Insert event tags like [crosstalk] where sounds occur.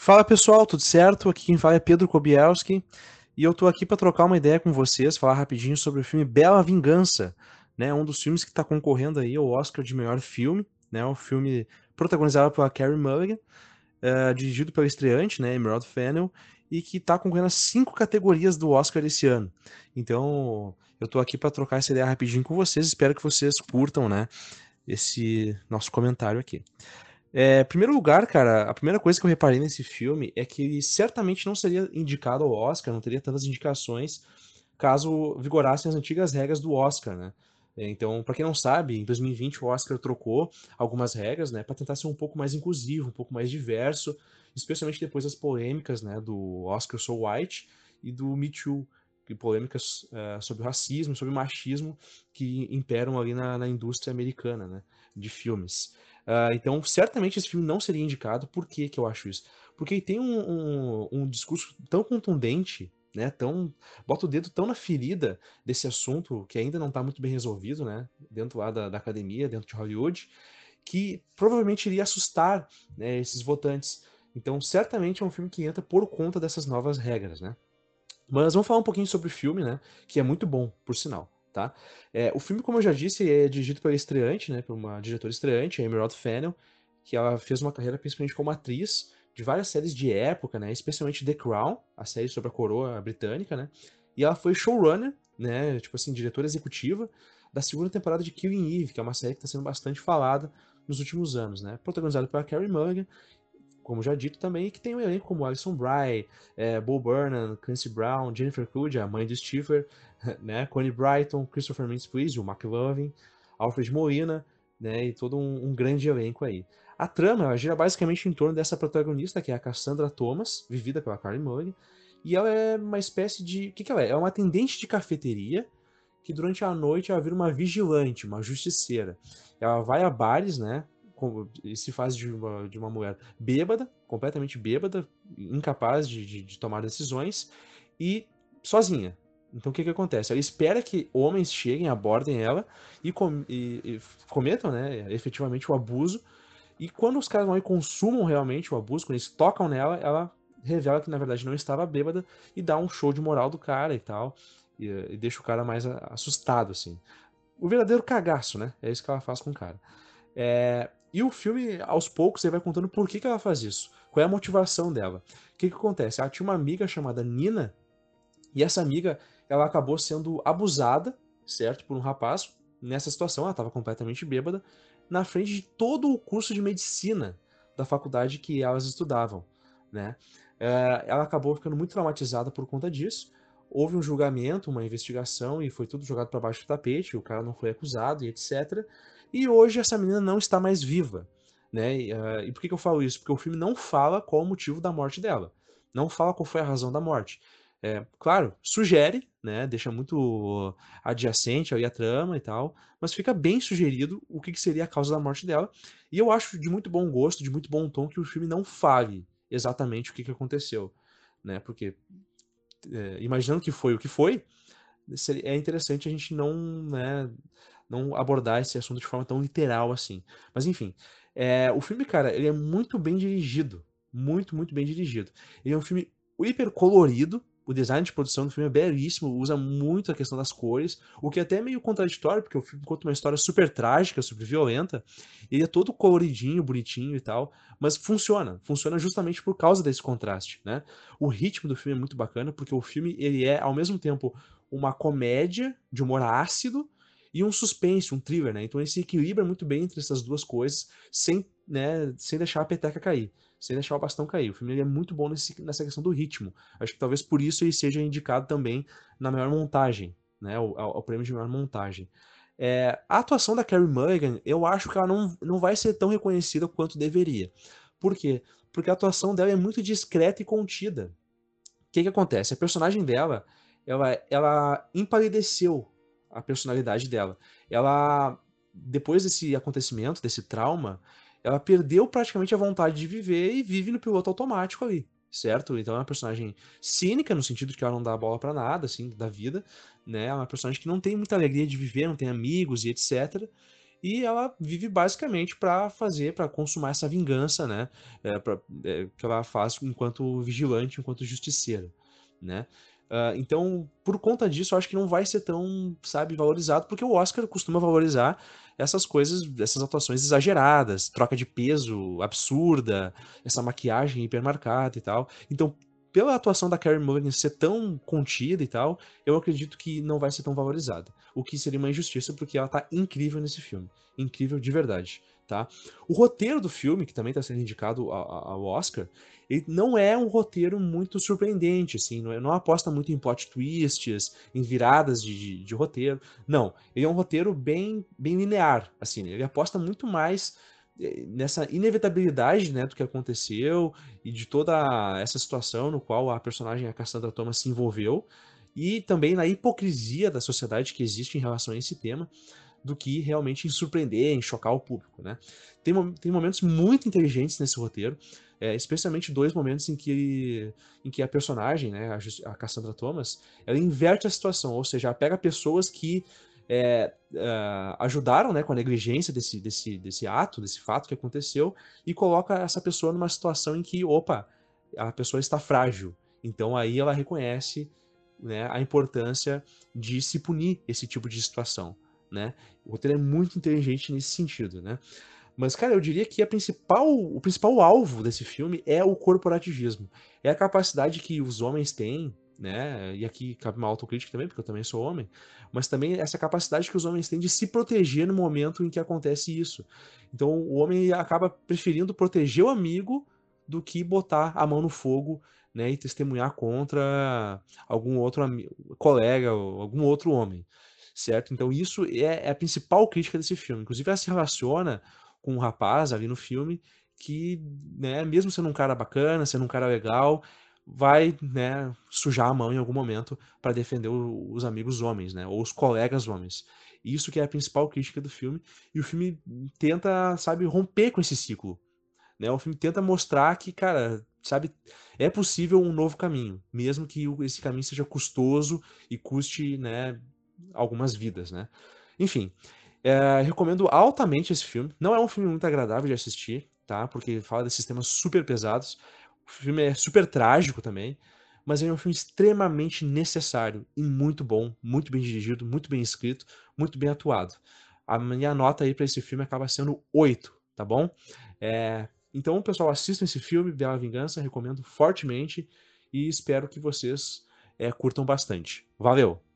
Fala pessoal, tudo certo? Aqui quem fala é Pedro Kobielski e eu tô aqui para trocar uma ideia com vocês, falar rapidinho sobre o filme Bela Vingança, né? Um dos filmes que está concorrendo aí ao Oscar de melhor filme, né? O filme protagonizado pela Carey Mulligan, uh, dirigido pelo estreante, né? Emerald Fennell, e que está concorrendo a cinco categorias do Oscar esse ano. Então, eu tô aqui para trocar essa ideia rapidinho com vocês, espero que vocês curtam, né? Esse nosso comentário aqui. É, primeiro lugar, cara, a primeira coisa que eu reparei nesse filme é que ele certamente não seria indicado ao Oscar, não teria tantas indicações caso vigorassem as antigas regras do Oscar, né? Então, para quem não sabe, em 2020 o Oscar trocou algumas regras, né, para tentar ser um pouco mais inclusivo, um pouco mais diverso, especialmente depois das polêmicas, né, do Oscar So White e do Me Too, polêmicas uh, sobre racismo, sobre machismo que imperam ali na, na indústria americana, né, de filmes. Uh, então, certamente esse filme não seria indicado. Por que, que eu acho isso? Porque tem um, um, um discurso tão contundente, né? Tão, bota o dedo tão na ferida desse assunto que ainda não está muito bem resolvido, né? Dentro lá da, da, academia, dentro de Hollywood, que provavelmente iria assustar né, esses votantes. Então, certamente é um filme que entra por conta dessas novas regras, né? Mas vamos falar um pouquinho sobre o filme, né? Que é muito bom, por sinal tá? É, o filme, como eu já disse, é dirigido pela estreante, né, por uma diretora estreante, a Emerald Fennell, que ela fez uma carreira principalmente como atriz de várias séries de época, né, especialmente The Crown, a série sobre a coroa britânica, né, e ela foi showrunner, né, tipo assim, diretora executiva da segunda temporada de Killing Eve, que é uma série que está sendo bastante falada nos últimos anos, né, protagonizada pela Carrie Mulligan como já dito também, que tem um elenco como Alison Bry, é, Bo Burnham, Clancy Brown, Jennifer Coolidge, a mãe do Stifler, [laughs] né, Connie Brighton, Christopher Mintz-Plasse, o McLovin, Alfred Molina, né, e todo um, um, grande elenco aí. A trama gira basicamente em torno dessa protagonista, que é a Cassandra Thomas, vivida pela Karen Mulligan, e ela é uma espécie de... O que, que ela é? É uma atendente de cafeteria que durante a noite ela vira uma vigilante, uma justiceira. Ela vai a bares, né, se faz de uma, de uma mulher bêbada, completamente bêbada, incapaz de, de, de tomar decisões e sozinha. Então o que, que acontece? Ela espera que homens cheguem, abordem ela e, com, e, e cometam né, efetivamente o abuso. E quando os caras vão e consumam realmente o abuso, quando eles tocam nela, ela revela que na verdade não estava bêbada e dá um show de moral do cara e tal. E, e deixa o cara mais assustado, assim. O verdadeiro cagaço, né? É isso que ela faz com o cara. É, e o filme, aos poucos, ele vai contando por que, que ela faz isso. Qual é a motivação dela. O que, que acontece? Ela tinha uma amiga chamada Nina, e essa amiga, ela acabou sendo abusada, certo? Por um rapaz. Nessa situação, ela estava completamente bêbada, na frente de todo o curso de medicina da faculdade que elas estudavam, né? É, ela acabou ficando muito traumatizada por conta disso. Houve um julgamento, uma investigação, e foi tudo jogado para baixo do tapete, o cara não foi acusado e etc. E hoje essa menina não está mais viva. Né? E, uh, e por que, que eu falo isso? Porque o filme não fala qual o motivo da morte dela. Não fala qual foi a razão da morte. É, claro, sugere, né? Deixa muito adjacente aí a trama e tal, mas fica bem sugerido o que, que seria a causa da morte dela. E eu acho de muito bom gosto, de muito bom tom, que o filme não fale exatamente o que, que aconteceu. Né? Porque, é, imaginando que foi o que foi, é interessante a gente não, né, não abordar esse assunto de forma tão literal assim. Mas enfim, é, o filme, cara, ele é muito bem dirigido. Muito, muito bem dirigido. Ele é um filme hiper colorido, o design de produção do filme é belíssimo, usa muito a questão das cores, o que é até meio contraditório, porque o filme conta uma história super trágica, super violenta, ele é todo coloridinho, bonitinho e tal, mas funciona, funciona justamente por causa desse contraste, né? O ritmo do filme é muito bacana, porque o filme, ele é, ao mesmo tempo, uma comédia de humor ácido, e um suspense, um thriller, né? Então ele se equilibra muito bem entre essas duas coisas, sem, né, sem deixar a peteca cair, sem deixar o bastão cair. O filme é muito bom nesse, nessa questão do ritmo. Acho que talvez por isso ele seja indicado também na melhor montagem, né? Ao, ao prêmio de melhor montagem. É, a atuação da Carrie Mulligan, eu acho que ela não, não vai ser tão reconhecida quanto deveria. Por quê? Porque a atuação dela é muito discreta e contida. O que, que acontece? A personagem dela, ela, ela empalideceu a personalidade dela. Ela, depois desse acontecimento, desse trauma, ela perdeu praticamente a vontade de viver e vive no piloto automático ali, certo? Então é uma personagem cínica, no sentido que ela não dá bola para nada, assim, da vida, né? É uma personagem que não tem muita alegria de viver, não tem amigos e etc. e ela vive basicamente para fazer, para consumar essa vingança, né? É, pra, é, que ela faz enquanto vigilante, enquanto justiceira, né? Uh, então, por conta disso, eu acho que não vai ser tão, sabe, valorizado, porque o Oscar costuma valorizar essas coisas, essas atuações exageradas, troca de peso absurda, essa maquiagem hipermarcada e tal. Então, pela atuação da Carey Mulligan ser tão contida e tal, eu acredito que não vai ser tão valorizada. O que seria uma injustiça, porque ela tá incrível nesse filme. Incrível de verdade, tá? O roteiro do filme, que também está sendo indicado ao Oscar, ele não é um roteiro muito surpreendente, assim, não, é, não aposta muito em plot twists, em viradas de, de, de roteiro. Não, ele é um roteiro bem, bem linear, assim, ele aposta muito mais nessa inevitabilidade né, do que aconteceu e de toda essa situação no qual a personagem, a Cassandra Thomas, se envolveu, e também na hipocrisia da sociedade que existe em relação a esse tema, do que realmente surpreender, em chocar o público. Né? Tem, tem momentos muito inteligentes nesse roteiro, é, especialmente dois momentos em que, em que a personagem, né, a, a Cassandra Thomas, ela inverte a situação, ou seja, ela pega pessoas que é, é, ajudaram né, com a negligência desse, desse, desse ato, desse fato que aconteceu, e coloca essa pessoa numa situação em que, opa, a pessoa está frágil. Então aí ela reconhece né, a importância de se punir esse tipo de situação. Né? O roteiro é muito inteligente nesse sentido. Né? Mas, cara, eu diria que a principal, o principal alvo desse filme é o corporativismo. É a capacidade que os homens têm né? E aqui cabe uma autocrítica também, porque eu também sou homem, mas também essa capacidade que os homens têm de se proteger no momento em que acontece isso. Então o homem acaba preferindo proteger o amigo do que botar a mão no fogo, né, e testemunhar contra algum outro colega ou algum outro homem, certo? Então isso é, é a principal crítica desse filme. Inclusive ela se relaciona com um rapaz ali no filme que, né, mesmo sendo um cara bacana, sendo um cara legal, vai né, sujar a mão em algum momento para defender os amigos homens, né, ou os colegas homens. Isso que é a principal crítica do filme, e o filme tenta, sabe, romper com esse ciclo. Né? O filme tenta mostrar que, cara, sabe, é possível um novo caminho, mesmo que esse caminho seja custoso e custe, né, algumas vidas, né? Enfim, é, recomendo altamente esse filme. Não é um filme muito agradável de assistir, tá? Porque fala desses temas super pesados, o filme é super trágico também, mas é um filme extremamente necessário e muito bom, muito bem dirigido, muito bem escrito, muito bem atuado. A minha nota aí para esse filme acaba sendo 8, tá bom? É... Então, pessoal, assistam esse filme, Bela Vingança, recomendo fortemente e espero que vocês é, curtam bastante. Valeu!